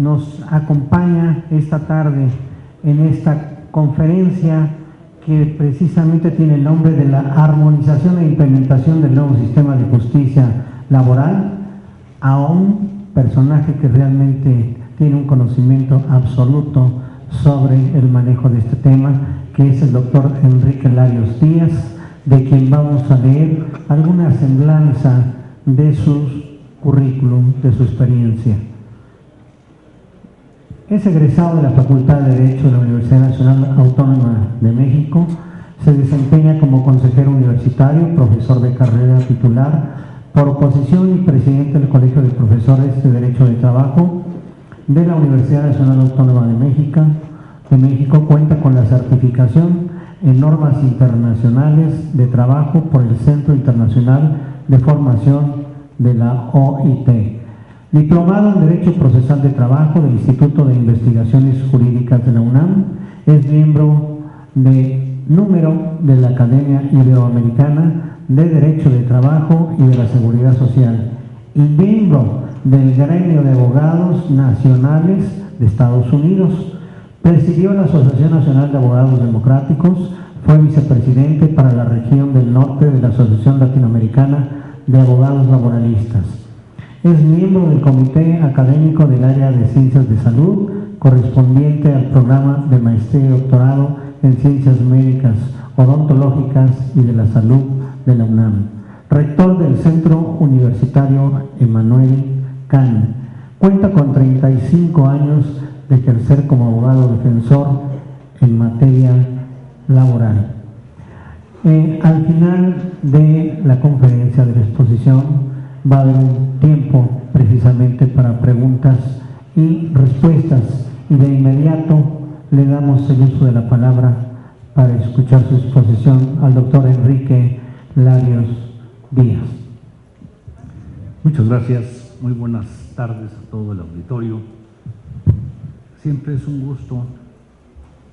nos acompaña esta tarde en esta conferencia que precisamente tiene el nombre de la armonización e implementación del nuevo sistema de justicia laboral a un personaje que realmente tiene un conocimiento absoluto sobre el manejo de este tema, que es el doctor Enrique Larios Díaz, de quien vamos a leer alguna semblanza de su currículum, de su experiencia. Es egresado de la Facultad de Derecho de la Universidad Nacional Autónoma de México. Se desempeña como consejero universitario, profesor de carrera titular, por oposición y presidente del Colegio de Profesores de Derecho de Trabajo de la Universidad Nacional Autónoma de México. De México cuenta con la certificación en normas internacionales de trabajo por el Centro Internacional de Formación de la OIT Diplomado en Derecho Procesal de Trabajo del Instituto de Investigaciones Jurídicas de la UNAM, es miembro de número de la Academia Iberoamericana de Derecho de Trabajo y de la Seguridad Social y miembro del Gremio de Abogados Nacionales de Estados Unidos. Presidió la Asociación Nacional de Abogados Democráticos, fue vicepresidente para la región del norte de la Asociación Latinoamericana de Abogados Laboralistas es miembro del Comité Académico del Área de Ciencias de Salud, correspondiente al programa de maestría y doctorado en Ciencias Médicas, Odontológicas y de la Salud de la UNAM. Rector del Centro Universitario Emanuel Can. Cuenta con 35 años de ejercer como abogado defensor en materia laboral. Eh, al final de la conferencia de la exposición, va a haber tiempo precisamente para preguntas y respuestas y de inmediato le damos el uso de la palabra para escuchar su exposición al doctor Enrique Larios Díaz. Muchas gracias, muy buenas tardes a todo el auditorio. Siempre es un gusto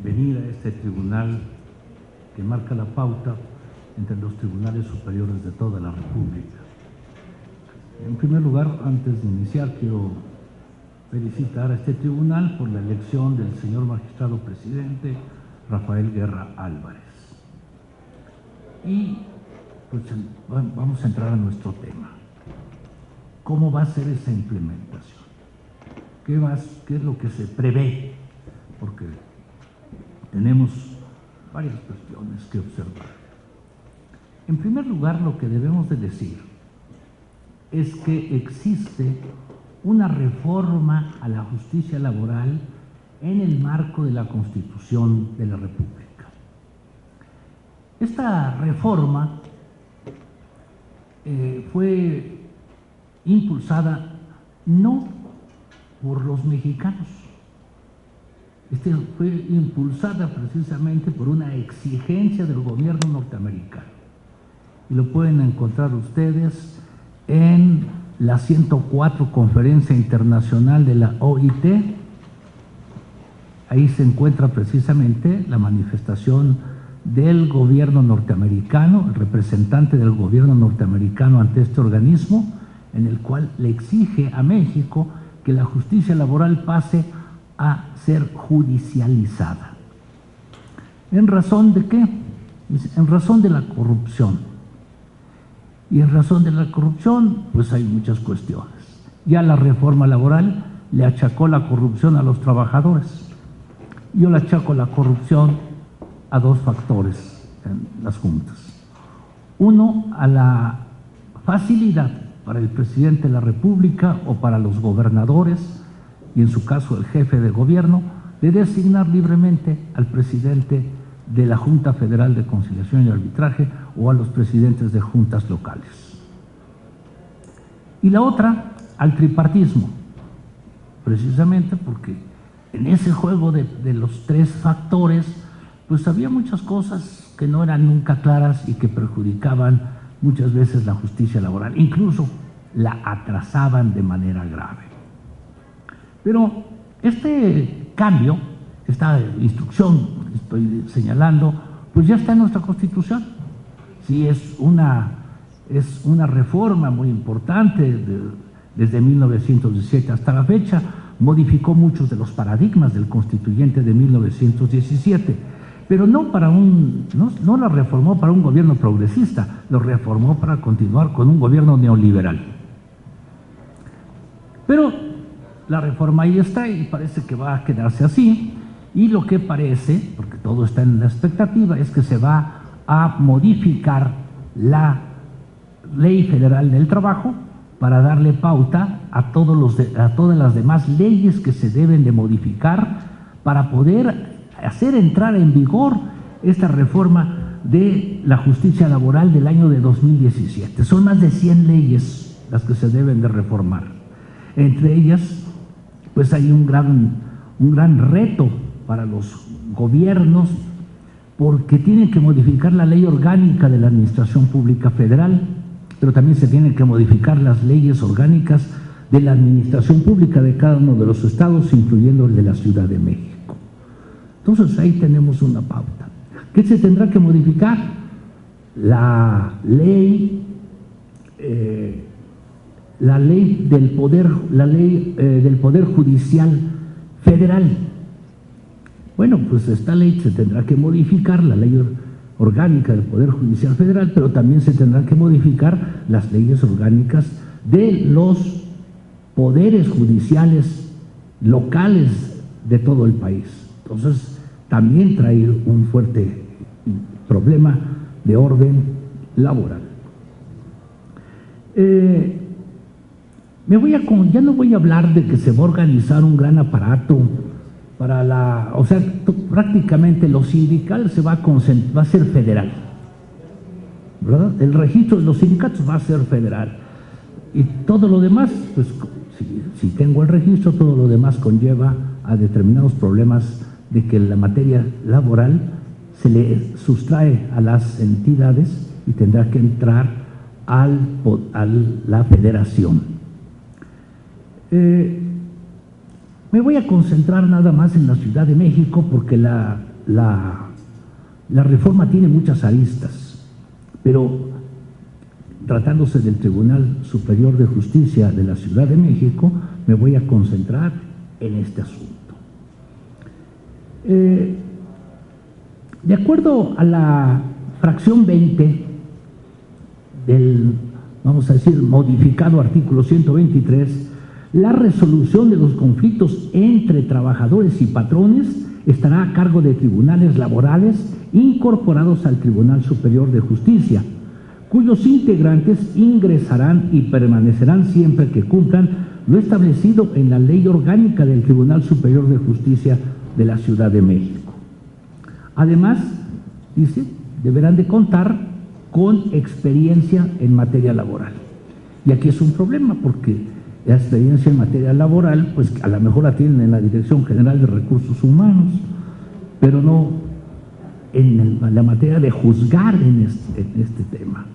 venir a este tribunal que marca la pauta entre los tribunales superiores de toda la República. En primer lugar, antes de iniciar, quiero felicitar a este tribunal por la elección del señor magistrado presidente Rafael Guerra Álvarez. Y pues vamos a entrar a nuestro tema. ¿Cómo va a ser esa implementación? ¿Qué, es lo que se prevé? Porque tenemos varias cuestiones que observar. En primer lugar, lo que debemos de decir es que existe una reforma a la justicia laboral en el marco de la Constitución de la República. Esta reforma eh, fue impulsada no por los mexicanos, este fue impulsada precisamente por una exigencia del gobierno norteamericano. Y lo pueden encontrar ustedes en la 104 Conferencia Internacional de la OIT. Ahí se encuentra precisamente la manifestación del gobierno norteamericano, el representante del gobierno norteamericano ante este organismo, en el cual le exige a México que la justicia laboral pase a ser judicializada. ¿En razón de qué? En razón de la corrupción. Y en razón de la corrupción, pues hay muchas cuestiones. Ya la reforma laboral le achacó la corrupción a los trabajadores. Yo le achaco la corrupción a dos factores en las juntas. Uno, a la facilidad para el presidente de la República o para los gobernadores, y en su caso el jefe de gobierno, de designar libremente al presidente de la Junta Federal de Conciliación y Arbitraje o a los presidentes de juntas locales. Y la otra, al tripartismo, precisamente porque en ese juego de, los tres factores, pues había muchas cosas que no eran nunca claras y que perjudicaban muchas veces la justicia laboral, incluso la atrasaban de manera grave. Pero este cambio, esta instrucción que estoy señalando, pues ya está en nuestra Constitución sí es una, es una reforma muy importante desde 1917 hasta la fecha, modificó muchos de los paradigmas del constituyente de 1917, pero no para un, no, no la reformó para un gobierno progresista, lo reformó para continuar con un gobierno neoliberal. Pero la reforma ahí está y parece que va a quedarse así, y lo que parece, porque todo está en la expectativa, es que se va a modificar la ley federal del trabajo para darle pauta a, todos los a todas las demás leyes que se deben de modificar para poder hacer entrar en vigor esta reforma de la justicia laboral del año de 2017. Son más de 100 leyes las que se deben de reformar. Entre ellas, pues hay un gran, un gran reto para los gobiernos porque tienen que modificar la ley orgánica de la Administración Pública Federal, pero también se tienen que modificar las leyes orgánicas de la administración pública de cada uno de los estados, incluyendo el de la Ciudad de México. Entonces ahí tenemos una pauta. ¿Qué se tendrá que modificar? La ley, eh, la ley del poder, la ley eh, del poder judicial federal. Bueno, pues esta ley se tendrá que modificar, la ley orgánica del Poder Judicial Federal, pero también se tendrán que modificar las leyes orgánicas de los poderes judiciales locales de todo el país. Entonces, también trae un fuerte problema de orden laboral. Eh, me voy a, ya no voy a hablar de que se va a organizar un gran aparato para la, o sea, prácticamente lo sindical se va a, va a ser federal. ¿verdad? El registro de los sindicatos va a ser federal. Y todo lo demás, pues si, tengo el registro, todo lo demás conlleva a determinados problemas de que la materia laboral se le sustrae a las entidades y tendrá que entrar al, a la federación. Eh, me voy a concentrar nada más en la Ciudad de México porque la, la, reforma tiene muchas aristas, pero tratándose del Tribunal Superior de Justicia de la Ciudad de México, me voy a concentrar en este asunto. Eh, de acuerdo a la fracción 20 del, vamos a decir, modificado artículo 123, la resolución de los conflictos entre trabajadores y patrones estará a cargo de tribunales laborales incorporados al Tribunal Superior de Justicia, cuyos integrantes ingresarán y permanecerán siempre que cumplan lo establecido en la ley orgánica del Tribunal Superior de Justicia de la Ciudad de México. Además, dice, deberán de contar con experiencia en materia laboral. Y aquí es un problema porque la experiencia en materia laboral, pues a lo mejor la tienen en la Dirección General de Recursos Humanos, pero no en la materia de juzgar en este, este, tema.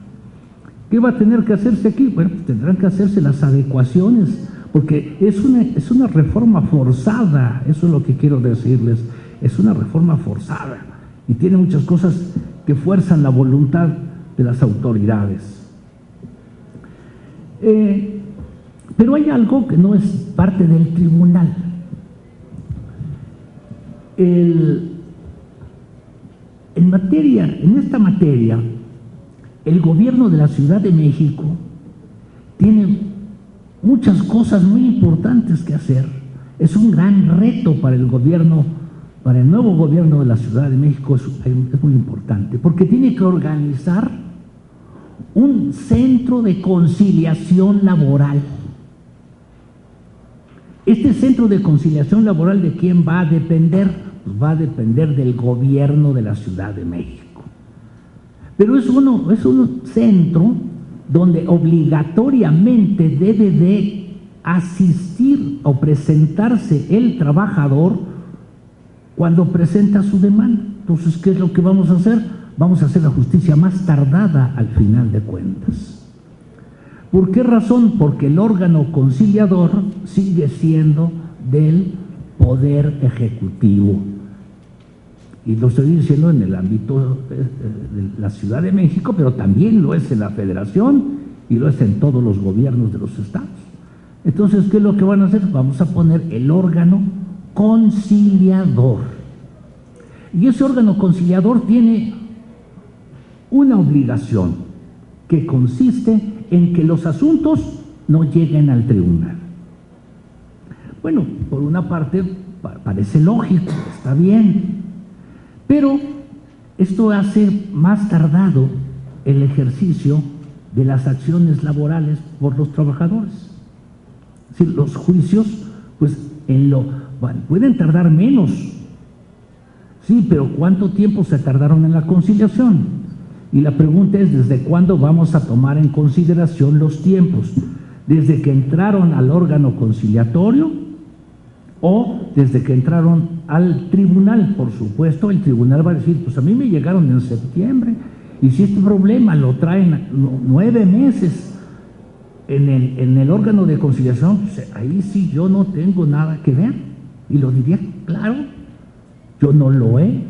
¿Qué va a tener que hacerse aquí? Bueno, pues tendrán que hacerse las adecuaciones, porque es una, es una reforma forzada, eso es lo que quiero decirles, es una reforma forzada y tiene muchas cosas que fuerzan la voluntad de las autoridades. Eh, pero hay algo que no es parte del tribunal. en materia, en esta materia, el gobierno de la Ciudad de México tiene muchas cosas muy importantes que hacer. Es un gran reto para el gobierno, para el nuevo gobierno de la Ciudad de México, es, es muy importante, porque tiene que organizar un centro de conciliación laboral este centro de conciliación laboral de quién va a depender? Pues va a depender del gobierno de la Ciudad de México. Pero es, uno, es un centro donde obligatoriamente debe de asistir o presentarse el trabajador cuando presenta su demanda. Entonces, ¿qué es lo que vamos a hacer? Vamos a hacer la justicia más tardada al final de cuentas. ¿Por qué razón? Porque el órgano conciliador sigue siendo del Poder Ejecutivo. Y lo estoy diciendo en el ámbito de la Ciudad de México, pero también lo es en la Federación y lo es en todos los gobiernos de los estados. Entonces, ¿qué es lo que van a hacer? Vamos a poner el órgano conciliador. Y ese órgano conciliador tiene una obligación que consiste en que los asuntos no lleguen al tribunal. Bueno, por una parte parece lógico, está bien, pero esto hace más tardado el ejercicio de las acciones laborales por los trabajadores. Si los juicios, pues en lo pueden tardar menos. Sí, pero ¿cuánto tiempo se tardaron en la conciliación? Y la pregunta es, ¿desde cuándo vamos a tomar en consideración los tiempos? ¿Desde que entraron al órgano conciliatorio o desde que entraron al tribunal? Por supuesto, el tribunal va a decir, pues a mí me llegaron en septiembre y si este problema lo traen nueve meses en el, en el órgano de conciliación, pues, ahí sí yo no tengo nada que ver. Y lo diría claro, yo no lo he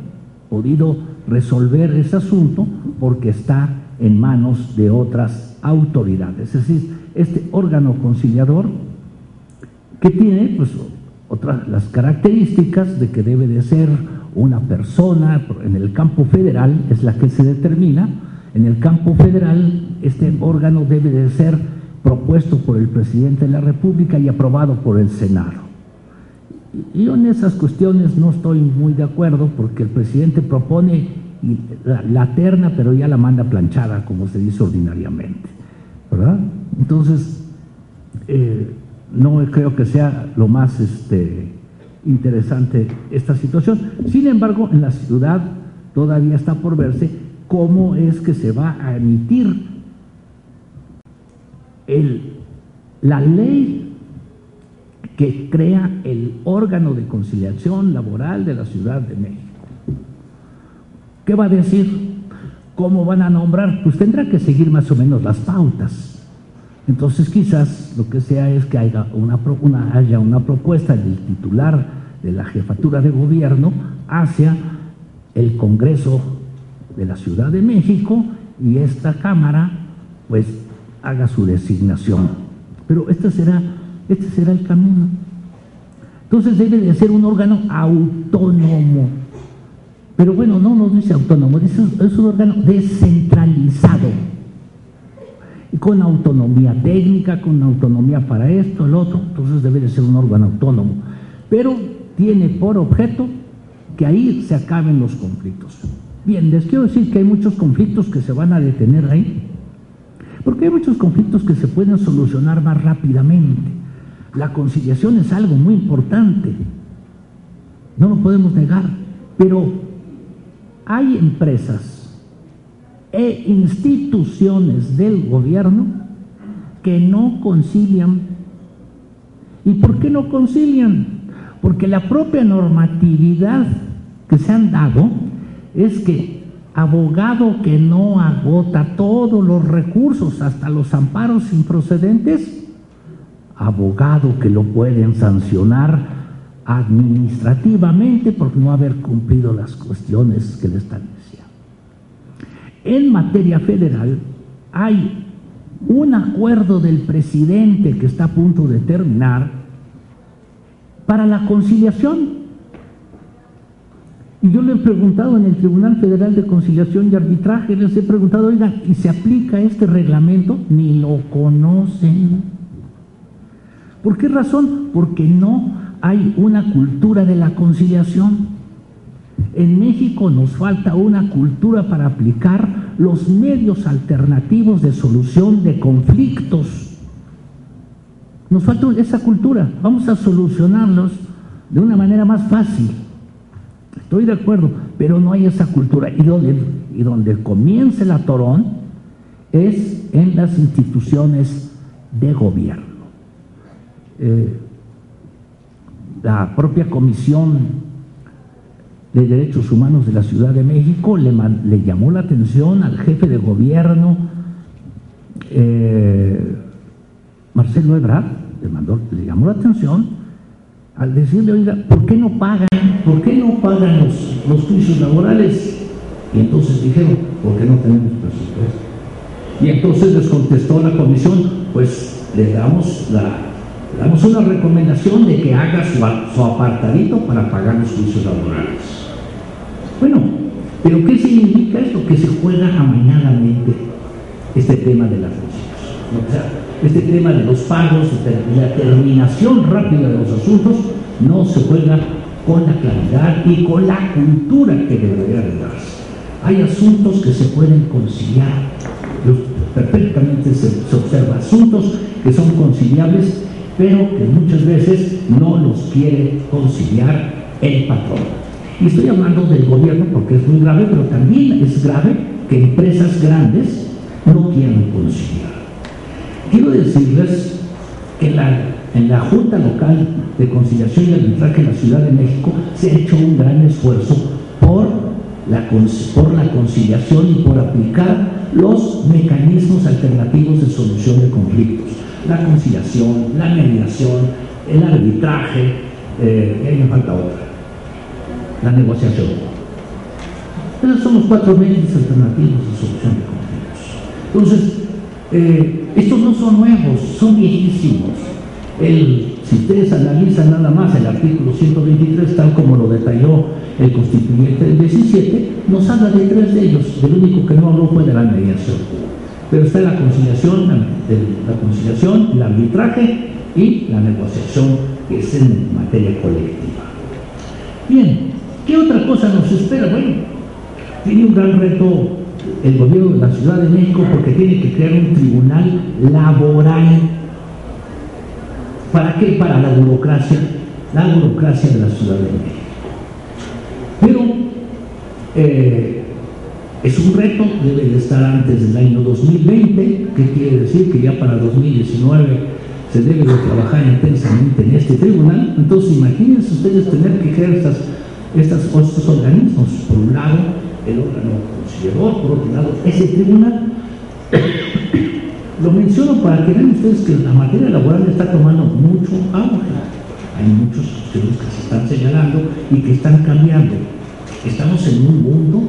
podido resolver ese asunto porque está en manos de otras autoridades. Es decir, este órgano conciliador que tiene pues, otras las características de que debe de ser una persona en el campo federal, es la que se determina, en el campo federal este órgano debe de ser propuesto por el presidente de la República y aprobado por el Senado. Yo en esas cuestiones no estoy muy de acuerdo porque el presidente propone la, terna, pero ya la manda planchada, como se dice ordinariamente. ¿verdad? Entonces, eh, no creo que sea lo más este, interesante esta situación. Sin embargo, en la ciudad todavía está por verse cómo es que se va a emitir el, la ley que crea el órgano de conciliación laboral de la Ciudad de México. ¿Qué va a decir? ¿Cómo van a nombrar? Pues tendrá que seguir más o menos las pautas. Entonces quizás lo que sea es que haya una, una, propuesta del titular de la jefatura de gobierno hacia el Congreso de la Ciudad de México y esta Cámara pues haga su designación. Pero este será, este será el camino. Entonces debe de ser un órgano autónomo. Pero bueno, no nos dice autónomo, es un órgano descentralizado. Y con autonomía técnica, con autonomía para esto, el otro. Entonces debe de ser un órgano autónomo. Pero tiene por objeto que ahí se acaben los conflictos. Bien, les quiero decir que hay muchos conflictos que se van a detener ahí. Porque hay muchos conflictos que se pueden solucionar más rápidamente. La conciliación es algo muy importante, no lo podemos negar, pero hay empresas e instituciones del gobierno que no concilian. ¿Y por qué no concilian? Porque la propia normatividad que se han dado es que abogado que no agota todos los recursos, hasta los amparos improcedentes, abogado que lo pueden sancionar administrativamente por no haber cumplido las cuestiones que le están diciendo. En materia federal hay un acuerdo del presidente que está a punto de terminar para la conciliación y yo le he preguntado en el Tribunal Federal de Conciliación y Arbitraje, les he preguntado, oigan, ¿y se aplica este reglamento? Ni lo conocen. ¿Por qué razón? Porque no hay una cultura de la conciliación. En México nos falta una cultura para aplicar los medios alternativos de solución de conflictos. Nos falta esa cultura. Vamos a solucionarlos de una manera más fácil. Estoy de acuerdo, pero no hay esa cultura. Y donde, y donde comienza el atorón es en las instituciones de gobierno. Eh, la propia Comisión de Derechos Humanos de la Ciudad de México le, llamó la atención al jefe de gobierno, eh, Marcelo Ebrard, le, le llamó la atención al decirle, oiga, ¿por qué no pagan ¿por qué no pagan los, los juicios laborales? Y entonces dijeron, ¿por qué no tenemos presupuesto? Y entonces les contestó la comisión, pues le damos la damos una recomendación de que haga su, apartadito para pagar los juicios laborales. Bueno, pero ¿qué significa esto? Que se juega amañadamente este tema de la conciliación. O sea, este tema de los pagos, de la terminación rápida de los asuntos, no se juega con la claridad y con la cultura que debería de darse. Hay asuntos que se pueden conciliar, perfectamente se observa, asuntos que son conciliables, pero que muchas veces no los quiere conciliar el patrón. Y estoy hablando del gobierno porque es muy grave, pero también es grave que empresas grandes no quieran conciliar. Quiero decirles que en la Junta Local de Conciliación y Arbitraje en la Ciudad de México se ha hecho un gran esfuerzo por la conciliación y por aplicar los mecanismos alternativos de solución de conflictos. La conciliación, la mediación, el arbitraje, eh, y ahí me falta otra, la negociación. Esos son los cuatro medios alternativos de solución de conflictos. Entonces, eh, estos no son nuevos, son viejísimos. El, si ustedes analizan nada más el artículo 123, tal como lo detalló el constituyente del 17, nos habla de tres de ellos. El único que no habló fue de la mediación. Pero está la conciliación, la, conciliación, el arbitraje y la negociación, que es en materia colectiva. Bien, ¿qué otra cosa nos espera? Bueno, tiene un gran reto el gobierno de la Ciudad de México porque tiene que crear un tribunal laboral. ¿Para qué? Para la burocracia, la burocracia de la Ciudad de México. Pero eh, es un reto, debe de estar antes del año 2020, que quiere decir que ya para 2019 se debe de trabajar intensamente en este tribunal. Entonces imagínense ustedes tener que crear estas, estas, estos organismos. Por un lado, el órgano conciliador, por otro lado, ese tribunal. Lo menciono para que vean ustedes que la materia laboral está tomando mucho auge. Hay muchos estudios que se están señalando y que están cambiando. Estamos en un mundo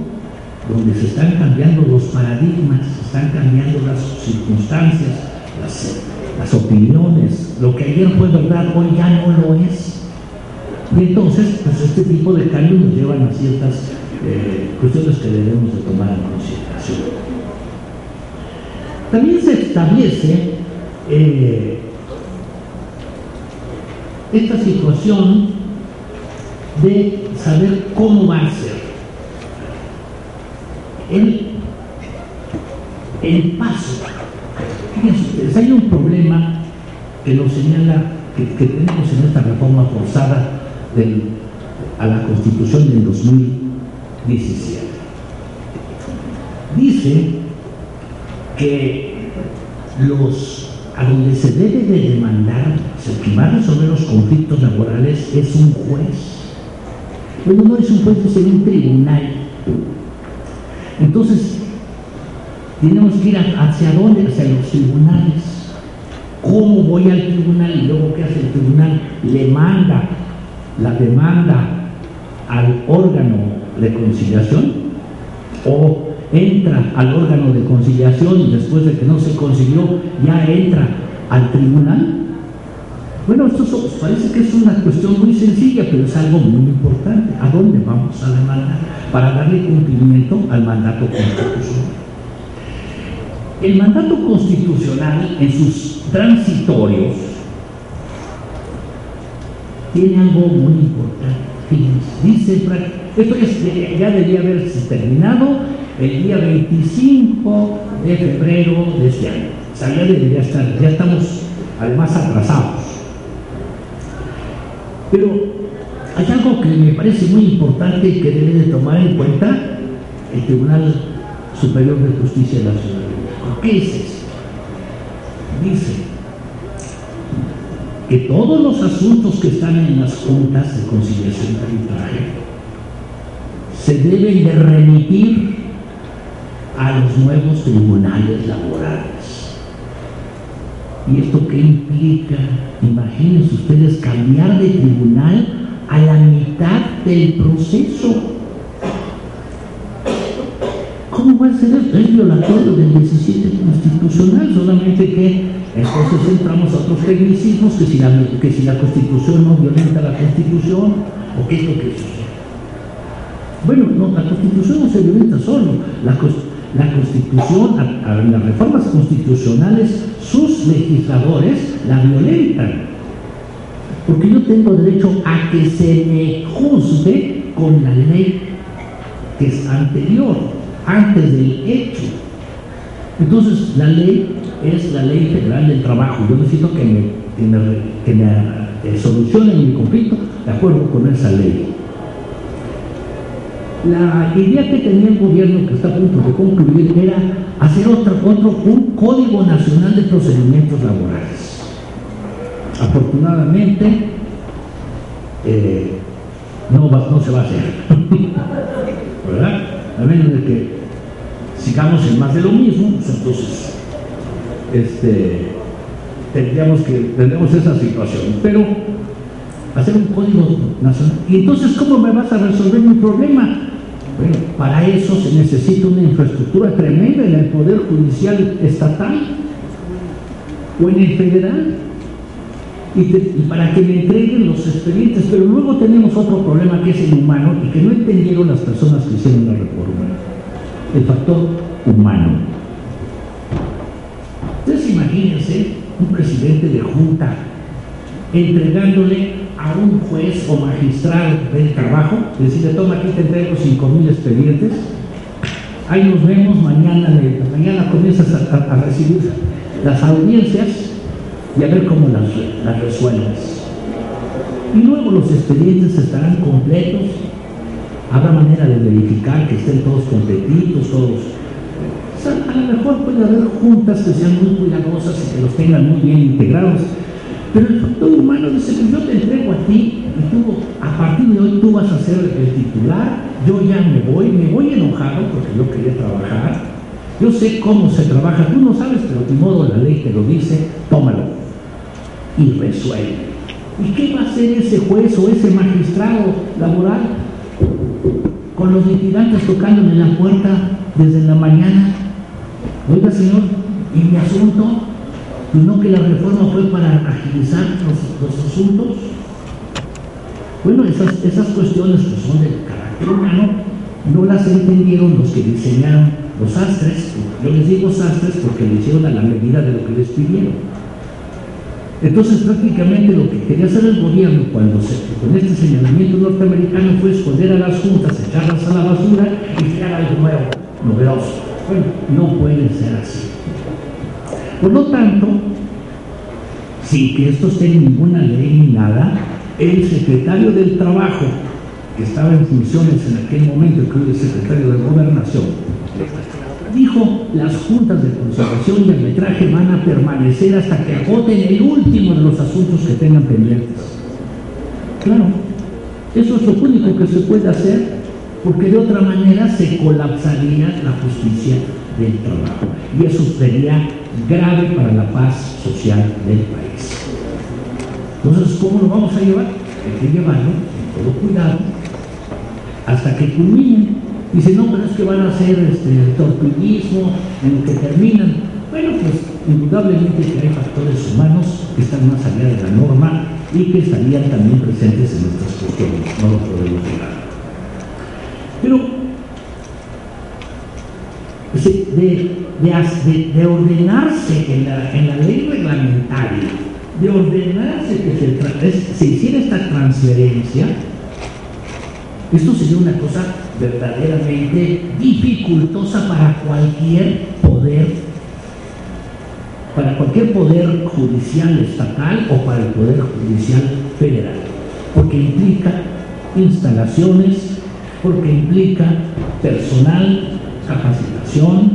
donde se están cambiando los paradigmas, se están cambiando las circunstancias, las, las opiniones. Lo que ayer fue verdad, hoy ya no lo es. Y entonces, pues este tipo de cambios nos llevan a ciertas eh, cuestiones que debemos de tomar en consideración. También se establece eh, esta situación de saber cómo va a ser el, el paso. Hay un problema que nos señala que, tenemos en esta reforma forzada a la Constitución del 2000 17. Dice que los a donde se debe de demandar, que va a resolver los conflictos laborales es un juez. Bueno, no es un juez, es un tribunal. Entonces, tenemos que ir hacia dónde, hacia los tribunales. ¿Cómo voy al tribunal? Y luego, ¿qué hace el tribunal? Le manda la demanda al órgano de conciliación o entra al órgano de conciliación y después de que no se consiguió ya entra al tribunal. Bueno, esto parece que es una cuestión muy sencilla, pero es algo muy importante. ¿A dónde vamos a demandar? Para darle cumplimiento al mandato constitucional. El mandato constitucional en sus transitorios tiene algo muy importante. Fíjense, dice esto ya debía haberse terminado el día 25 de febrero de este año. O sea, ya debería estar, ya estamos además atrasados. Pero hay algo que me parece muy importante y que debe de tomar en cuenta el Tribunal Superior de Justicia de la Ciudad de México. ¿Qué es eso? Dice que todos los asuntos que están en las juntas de conciliación arbitraje se deben de remitir a los nuevos tribunales laborales. ¿Y esto qué implica? Imagínense ustedes cambiar de tribunal a la mitad del proceso. ¿Cómo va a ser esto? Es violatorio del 17 constitucional, solamente que Entonces entramos a otros tecnicismos que si la, que si la constitución no violenta la constitución, o qué es lo que sucede. Bueno, no, la constitución no se violenta solo, la, la constitución, las reformas constitucionales, sus legisladores la violentan. Porque yo tengo derecho a que se me juzgue con la ley que es anterior, antes del hecho. Entonces, la ley es la ley federal del trabajo. Yo necesito que me, que me, eh, solucionen mi conflicto de acuerdo con esa ley. La idea que tenía el gobierno que está a punto de concluir era hacer otro, otro un código nacional de procedimientos laborales. Afortunadamente, eh, no, no se va a hacer. ¿Verdad? A menos de que sigamos en más de lo mismo, pues entonces este, tendríamos que, tendríamos esa situación. Pero hacer un código nacional. ¿Y entonces cómo me vas a resolver mi problema? Bueno, para eso se necesita una infraestructura tremenda en el Poder Judicial Estatal o en el federal. Y, para que me entreguen los expedientes, pero luego tenemos otro problema que es el humano y que no entendieron las personas que hicieron la reforma, el factor humano. Entonces imagínense un presidente de junta entregándole a un juez o magistrado del trabajo, decirle, toma aquí te entrego 5 mil expedientes, ahí nos vemos, mañana, mañana comienzas a, recibir las audiencias y a ver cómo las, las resuelves. Y luego los expedientes estarán completos, habrá manera de verificar que estén todos completitos, todos a lo mejor puede haber juntas que sean muy cuidadosas y que los tengan muy bien integrados, pero el factor humano dice yo te entrego a ti y tú, a partir de hoy tú vas a ser el titular, yo ya me voy, me voy enojado porque yo quería trabajar, yo sé cómo se trabaja, tú no sabes, pero de modo la ley te lo dice, tómalo y resuelve. ¿Y qué va a hacer ese juez o ese magistrado laboral con los litigantes tocándole la puerta desde la mañana Oiga, señor, ¿y mi asunto? ¿Y no que la reforma fue para agilizar los, asuntos? Bueno, esas, cuestiones que son del carácter humano no las entendieron los que diseñaron los sastres. Yo les digo sastres porque lo hicieron a la medida de lo que les pidieron. Entonces prácticamente lo que quería hacer el gobierno cuando se, con este señalamiento norteamericano fue esconder a las juntas, echarlas a la basura y crear algo nuevo, novedoso. Bueno, no puede ser así. Por lo tanto, sin que esto esté en ninguna ley ni nada, el secretario del Trabajo, que estaba en funciones en aquel momento, que hoy es secretario de Gobernación, dijo, las juntas de conservación y arbitraje van a permanecer hasta que agoten el último de los asuntos que tengan pendientes. Claro, eso es lo único que se puede hacer porque de otra manera se colapsaría la justicia del trabajo y eso sería grave para la paz social del país. Entonces, ¿cómo lo vamos a llevar? Hay que llevarlo con todo cuidado hasta que culminen. Dice, no, pero es que van a hacer este, tortuguismo en lo que terminan. Bueno, pues indudablemente que hay factores humanos que están más allá de la norma y que estarían también presentes en nuestras cuestiones. No lo podemos negar. Pero de, ordenarse en la, ley reglamentaria, de ordenarse que se, hiciera esta transferencia, esto sería una cosa verdaderamente dificultosa para cualquier poder, para cualquier poder judicial estatal o para el poder judicial federal, porque implica instalaciones, porque implica personal, capacitación,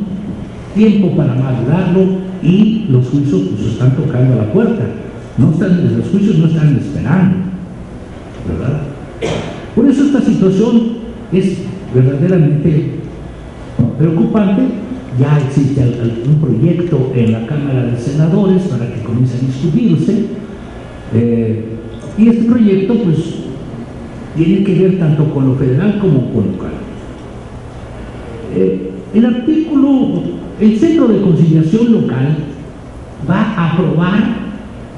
tiempo para madurarlo y los juicios pues están tocando la puerta. No están, los juicios no están esperando, ¿verdad? Por eso esta situación es verdaderamente preocupante. Ya existe un proyecto en la Cámara de Senadores para que comience a discutirse. Eh, y este proyecto, pues, tiene que ver tanto con lo federal como con lo local. Eh, el artículo, el Centro de Conciliación Local va a aprobar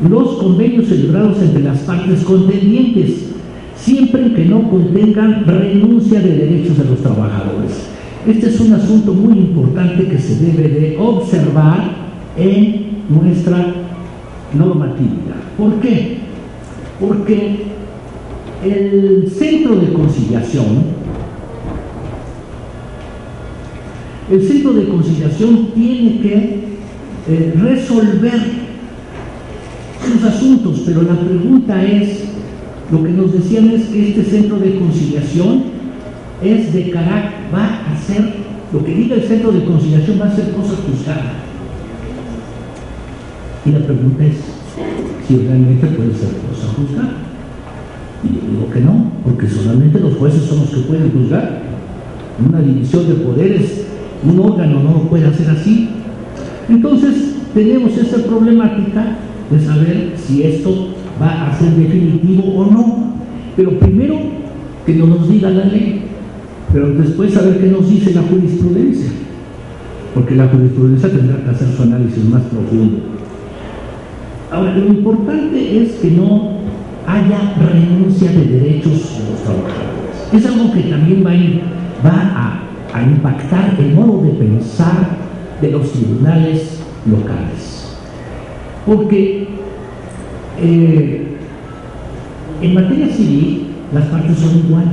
los convenios celebrados entre las partes contendientes, siempre que no contengan renuncia de derechos de los trabajadores. Este es un asunto muy importante que se debe de observar en nuestra normatividad. ¿Por qué? Porque el centro de conciliación, el centro de conciliación tiene que eh, resolver sus asuntos, pero la pregunta es, lo que nos decían es que este centro de conciliación es de carácter, va a hacer, lo que diga el centro de conciliación va a ser cosa juzgada. Y la pregunta es si realmente puede ser cosa juzgada. Y yo digo que no, porque solamente los jueces son los que pueden juzgar. Una división de poderes, un órgano no puede hacer así. Entonces, tenemos esa problemática de saber si esto va a ser definitivo o no. Pero primero, que no nos diga la ley, pero después saber qué nos dice la jurisprudencia, porque la jurisprudencia tendrá que hacer su análisis más profundo. Ahora, lo importante es que no haya renuncia de derechos de los trabajadores. Es algo que también va, a, impactar el modo de pensar de los tribunales locales. Porque eh, en materia civil las partes son iguales.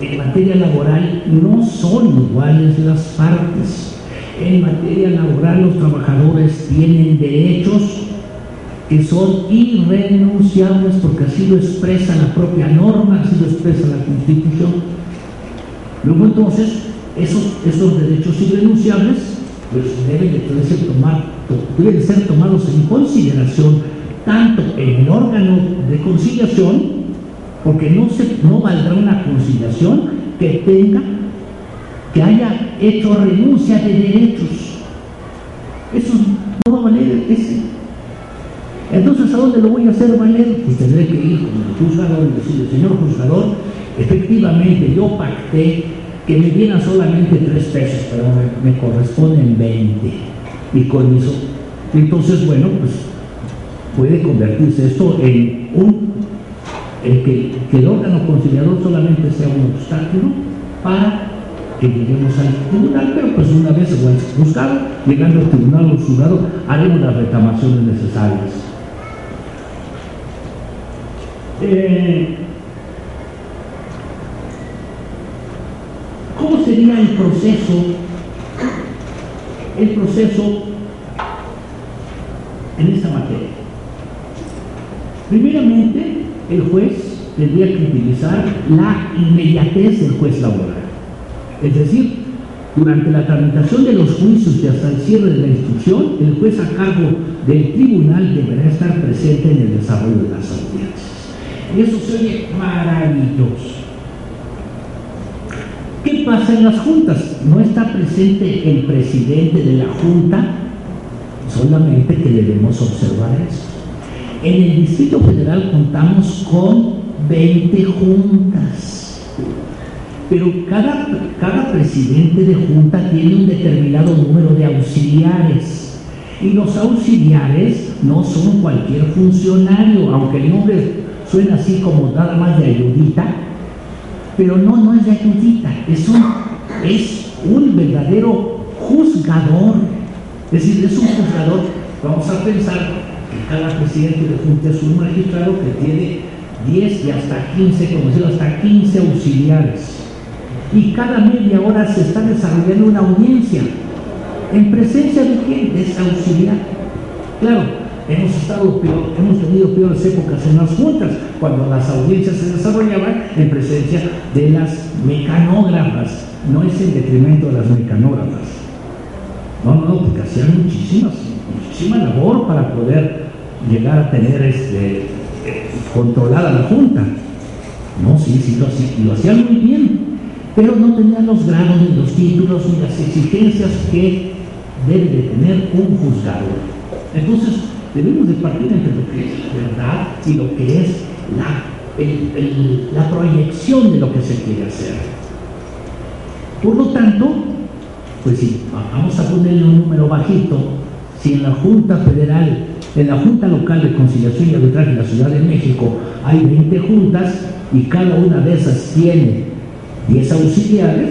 En materia laboral no son iguales las partes. En materia laboral los trabajadores tienen derechos que son irrenunciables porque así lo expresa la propia norma, así lo expresa la Constitución. Luego entonces, esos, esos derechos irrenunciables pues, deben, deben ser tomados en consideración tanto en el órgano de conciliación, porque no, se, no valdrá una conciliación que tenga, que haya hecho renuncia de derechos. Eso no va a valer ese entonces, ¿a dónde lo voy a hacer valer? Pues tendré que ir con el juzgador y decirle, señor juzgador, efectivamente yo pacté que me dieran solamente tres pesos, pero me, corresponden 20. Y con eso, entonces, bueno, pues puede convertirse esto en un, el que, el órgano conciliador solamente sea un obstáculo para que lleguemos al tribunal, pero pues una vez el juzgado, llegando al tribunal o juzgado, haremos las reclamaciones necesarias. Eh, ¿Cómo sería el proceso? El proceso en esta materia. Primeramente, el juez tendría que utilizar la inmediatez del juez laboral. Es decir, durante la tramitación de los juicios y hasta el cierre de la instrucción, el juez a cargo del tribunal deberá estar presente en el desarrollo de las audiencias. Y eso se maravilloso. ¿Qué pasa en las juntas? No está presente el presidente de la junta, solamente que debemos observar eso. En el Distrito Federal contamos con 20 juntas, pero cada, cada presidente de junta tiene un determinado número de auxiliares. Y los auxiliares no son cualquier funcionario, aunque el nombre suena así como nada más de ayudita, pero no, no es de ayudita, es un, es un verdadero juzgador. Es decir, es un juzgador, vamos a pensar que cada presidente de junta es un magistrado que tiene 10 y hasta 15, como decirlo, hasta 15 auxiliares. Y cada media hora se está desarrollando una audiencia. ¿En presencia de quién? De ese auxiliar. Claro, Hemos, estado hemos tenido peores épocas en las juntas, cuando las audiencias se desarrollaban en presencia de las mecanógrafas. No es en detrimento de las mecanógrafas. No, no, porque hacían muchísimas, muchísima labor para poder llegar a tener este, controlada la junta. No, sí, sí, lo, lo hacían muy bien, pero no tenían los grados, ni los títulos, ni las exigencias que debe de tener un juzgado. Entonces, Debemos de partir entre lo que es verdad y lo que es la, la proyección de lo que se quiere hacer. Por lo tanto, pues sí, vamos a ponerle un número bajito, si en la Junta Federal, en la Junta Local de Conciliación y Arbitraje de la Ciudad de México hay 20 juntas y cada una de esas tiene 10 auxiliares,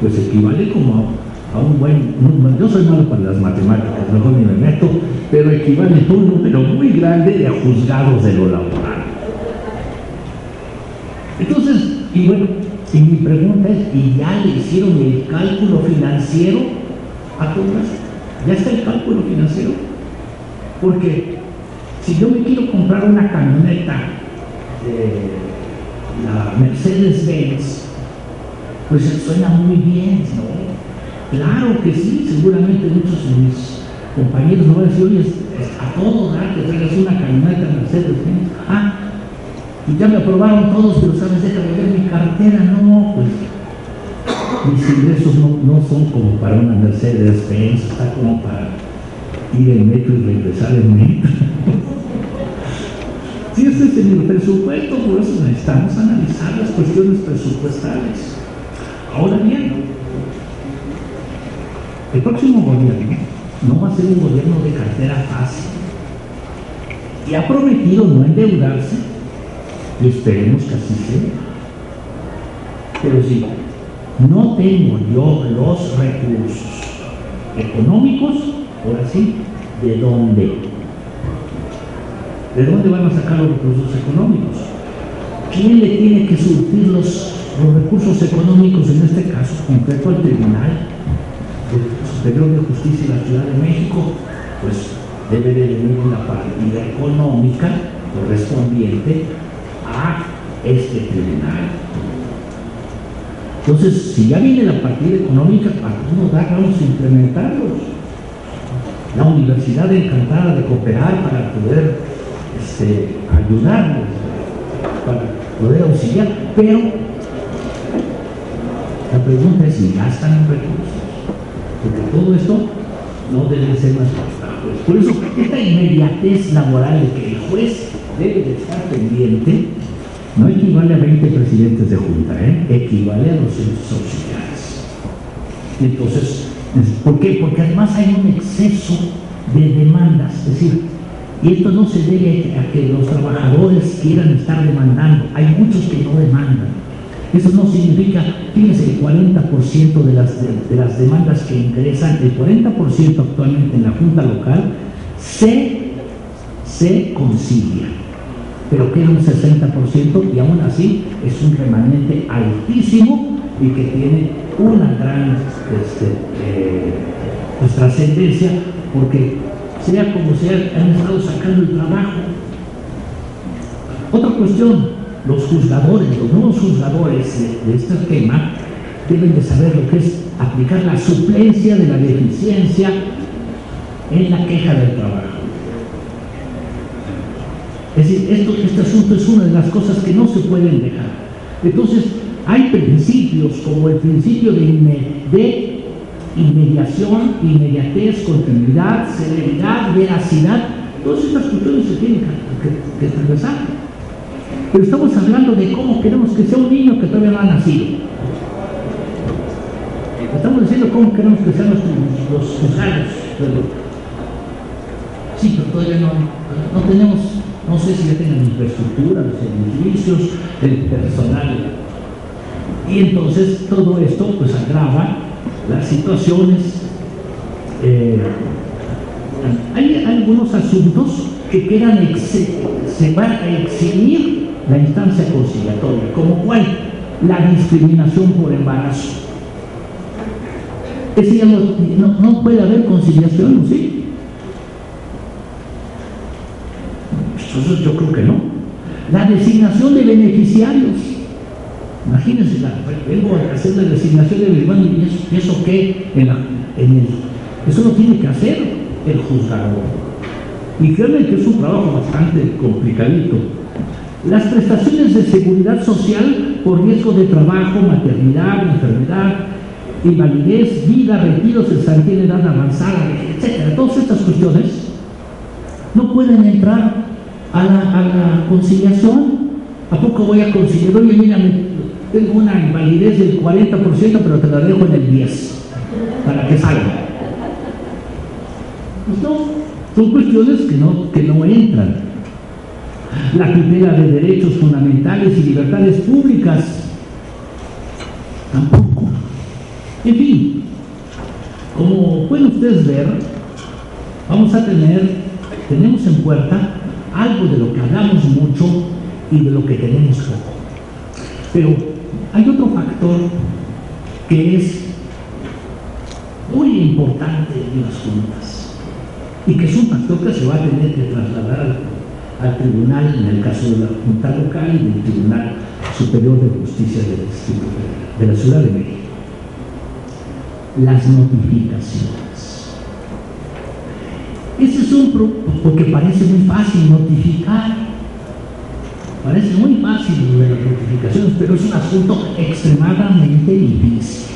pues equivale como a, un buen número. Yo soy malo para las matemáticas, mejor ni me meto, pero equivale a un número muy grande de juzgados de lo laboral. Entonces, y bueno, y mi pregunta es, ¿y ya le hicieron el cálculo financiero a todas? ¿Ya está el cálculo financiero? Porque si yo me quiero comprar una camioneta de la Mercedes-Benz, pues suena muy bien, ¿no? Claro que sí, seguramente muchos de mis compañeros no van a decir, oye, a todo dar que traigas una camioneta Mercedes-Benz. Ah, y ya me aprobaron todos, pero sabes, déjame ver mi cartera, no, pues mis ingresos no, son como para una Mercedes Benz, está como para ir en metro y regresar en metro. si este es el presupuesto, por eso necesitamos analizar las cuestiones presupuestales. Ahora bien, el próximo gobierno no va a ser un gobierno de cartera fácil y ha prometido no endeudarse y esperemos que así sea. Pero si no tengo yo los recursos económicos, ahora sí, ¿de dónde? ¿De dónde van a sacar los recursos económicos? ¿Quién le tiene que surtir los, los recursos económicos, en este caso concreto al Tribunal Superior de Justicia de la Ciudad de México? Pues debe de venir una partida económica correspondiente este tribunal. Entonces, si ya viene la partida económica, ¿para cómo dar? Vamos a implementarlos. La universidad encantada de cooperar para poder este, ayudarlos, para poder auxiliar, pero la pregunta es si gastan recursos, todo esto no debe ser más pues, Por eso, esta inmediatez laboral de que el juez debe de estar pendiente no equivale a 20 presidentes de junta, ¿eh? equivale a los auxiliares. Entonces, ¿por qué? Porque además hay un exceso de demandas, es decir, y esto no se debe a que los trabajadores quieran estar demandando, hay muchos que no demandan. Eso no significa, fíjense, el 40% de las, de, las demandas que ingresan, el 40% actualmente en la Junta Local, se, se concilia pero queda un 60% y aún así es un remanente altísimo y que tiene una gran este, eh, pues, trascendencia porque sea como sea han estado sacando el trabajo. Otra cuestión, los juzgadores, los nuevos juzgadores de, este tema deben de saber lo que es aplicar la suplencia de la deficiencia en la queja del trabajo. Es decir, este asunto es una de las cosas que no se pueden dejar. Entonces, hay principios como el principio de, inmediación, inmediatez, continuidad, celeridad, veracidad. Todas estas cuestiones se tienen que, que, atravesar. Pero estamos hablando de cómo queremos que sea un niño que todavía no ha nacido. Estamos diciendo cómo queremos que sean los, los, Sí, pero todavía no, no tenemos no sé si ya tienen infraestructura, los servicios, el personal. Y entonces todo esto pues agrava las situaciones. Eh, hay algunos asuntos que quedan, se van a eximir la instancia conciliatoria, como cuál, la discriminación por embarazo. Decir, no, no puede haber conciliación, ¿sí? Entonces yo creo que no. La designación de beneficiarios. Imagínense, vengo a hacer la designación de beneficiarios y eso, qué? En, el, eso lo tiene que hacer el juzgador. Y créanme que es un trabajo bastante complicadito. Las prestaciones de seguridad social por riesgo de trabajo, maternidad, enfermedad, invalidez, vida, retiros, cesantía edad avanzada, etc. Todas estas cuestiones no pueden entrar a la, conciliación. ¿A poco voy a conciliar? Oye, mira, tengo una invalidez del 40%, pero te la dejo en el 10% para que salga. Pues son cuestiones que no, que no entran. La tutela de derechos fundamentales y libertades públicas, tampoco. En fin, como pueden ustedes ver, vamos a tener, tenemos en puerta algo de lo que hablamos mucho y de lo que tenemos poco. Pero hay otro factor que es muy importante en las juntas y que es un factor que se va a tener que trasladar al, tribunal en el caso de la Junta Local y del Tribunal Superior de Justicia del Distrito de la Ciudad de México. Las notificaciones. Ese es un porque parece muy fácil notificar. Parece muy fácil las notificaciones, pero es un asunto extremadamente difícil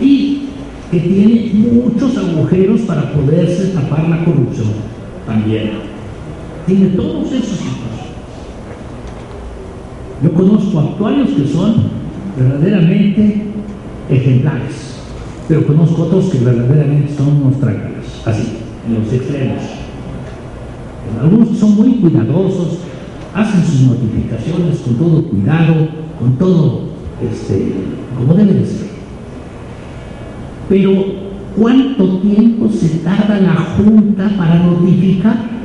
y que tiene muchos agujeros para poderse tapar la corrupción también. Tiene todos esos hijos. Yo conozco actuarios que son verdaderamente ejemplares, pero conozco otros que verdaderamente son unos trácalas, así, en los extremos. Algunos son muy cuidadosos, hacen sus notificaciones con todo cuidado, con todo, este, como debe de ser. Pero, ¿cuánto tiempo se tarda la Junta para notificar?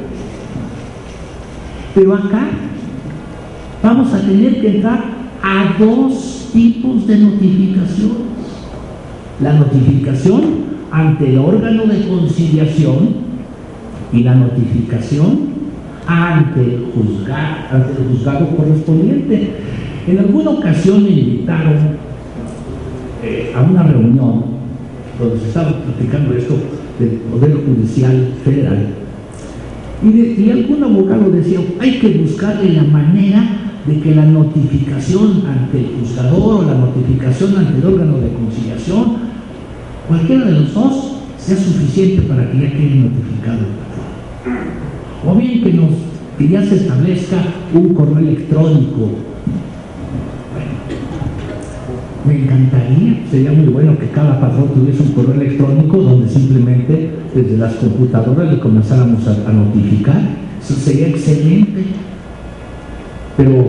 Pero acá vamos a tener que entrar a dos tipos de notificaciones. La notificación ante el órgano de conciliación y la notificación ante el, juzgado correspondiente. En alguna ocasión me invitaron eh, a una reunión cuando se estaba platicando esto del Poder Judicial Federal, y, algún abogado decía, hay que buscarle la manera de que la notificación ante el juzgador o la notificación ante el órgano de conciliación, cualquiera de los dos, sea suficiente para que ya quede notificado. O bien que, nos, que ya se establezca un correo electrónico me encantaría, sería muy bueno que cada patrón tuviese un correo electrónico donde simplemente desde las computadoras le comenzáramos a, notificar. Eso sería excelente. Pero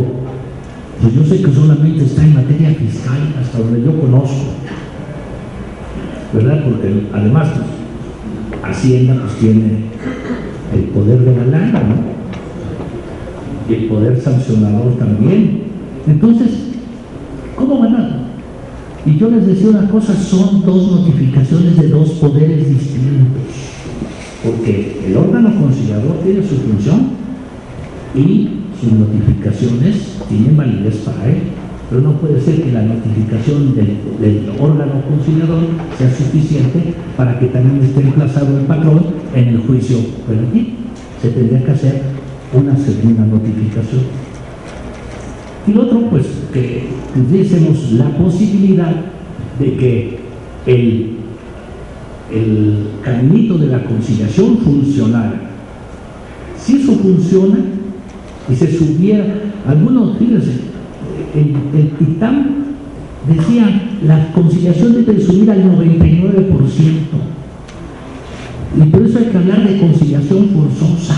pues yo sé que solamente está en materia fiscal, hasta donde yo conozco. ¿Verdad? Porque además pues, Hacienda pues tiene el poder de la lana, ¿no? Y el poder sancionador también. Entonces, ¿cómo van y yo les decía una cosa, son dos notificaciones de dos poderes distintos, porque el órgano conciliador tiene su función y sus notificaciones tienen validez para él, pero no puede ser que la notificación del, órgano conciliador sea suficiente para que también esté emplazado el patrón en el juicio aquí Se tendría que hacer una segunda notificación. Y lo otro, pues, que tuviésemos la posibilidad de que el, el caminito de la conciliación funcionara. Si eso funciona y se subiera, algunos, fíjense, el, el decía la conciliación debe subir al 99%. Y por eso hay que hablar de conciliación forzosa.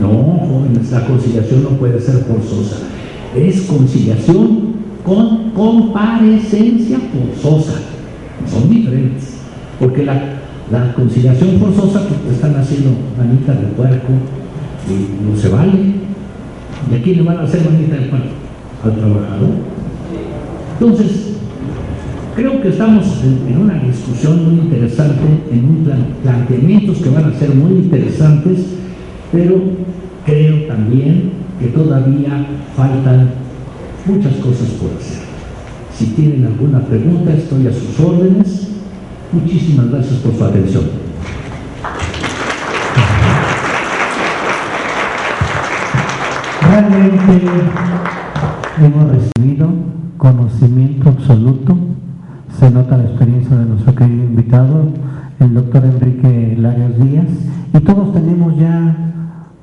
No, jóvenes, la conciliación no puede ser forzosa es conciliación con comparecencia forzosa. Son diferentes, porque la, conciliación forzosa pues, están haciendo manitas de puerco y no se vale. ¿Y a quién le van a hacer manita de puerco? Al trabajador. Entonces, creo que estamos en, una discusión muy interesante, en un planteamientos que van a ser muy interesantes, pero creo también que todavía faltan muchas cosas por hacer. Si tienen alguna pregunta, estoy a sus órdenes. Muchísimas gracias por su atención. Realmente hemos recibido conocimiento absoluto, se nota la experiencia de nuestro querido invitado, el doctor Enrique Larios Díaz, y todos tenemos ya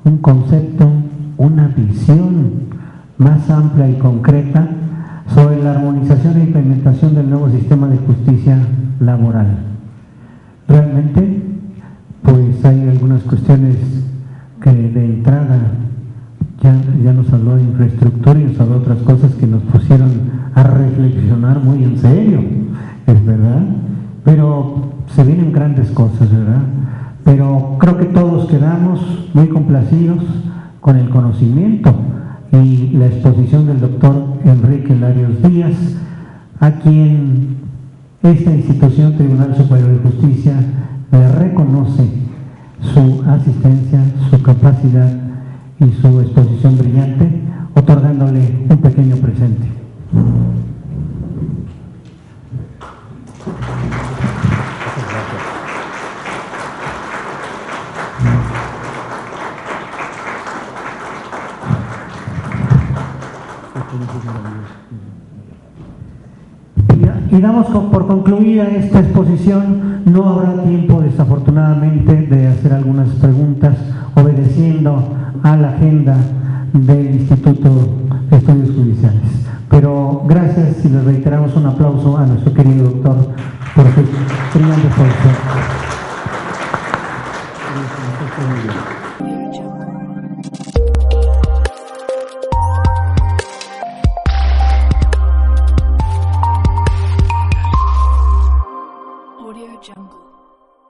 un concepto una visión más amplia y concreta sobre la armonización e implementación del nuevo sistema de justicia laboral. Realmente, pues hay algunas cuestiones que de entrada ya, ya nos habló de infraestructura y nos habló de otras cosas que nos pusieron a reflexionar muy en serio, es verdad, pero se vienen grandes cosas, ¿verdad? Pero creo que todos quedamos muy complacidos con el conocimiento y la exposición del doctor Enrique Larios Díaz, a quien esta institución, Tribunal Superior de Justicia, le reconoce su asistencia, su capacidad y su exposición brillante, otorgándole un pequeño presente. Y damos por concluida esta exposición. No habrá tiempo, desafortunadamente, de hacer algunas preguntas obedeciendo a la agenda del Instituto de Estudios Judiciales. Pero gracias y les reiteramos un aplauso a nuestro querido doctor por su brillante exposición.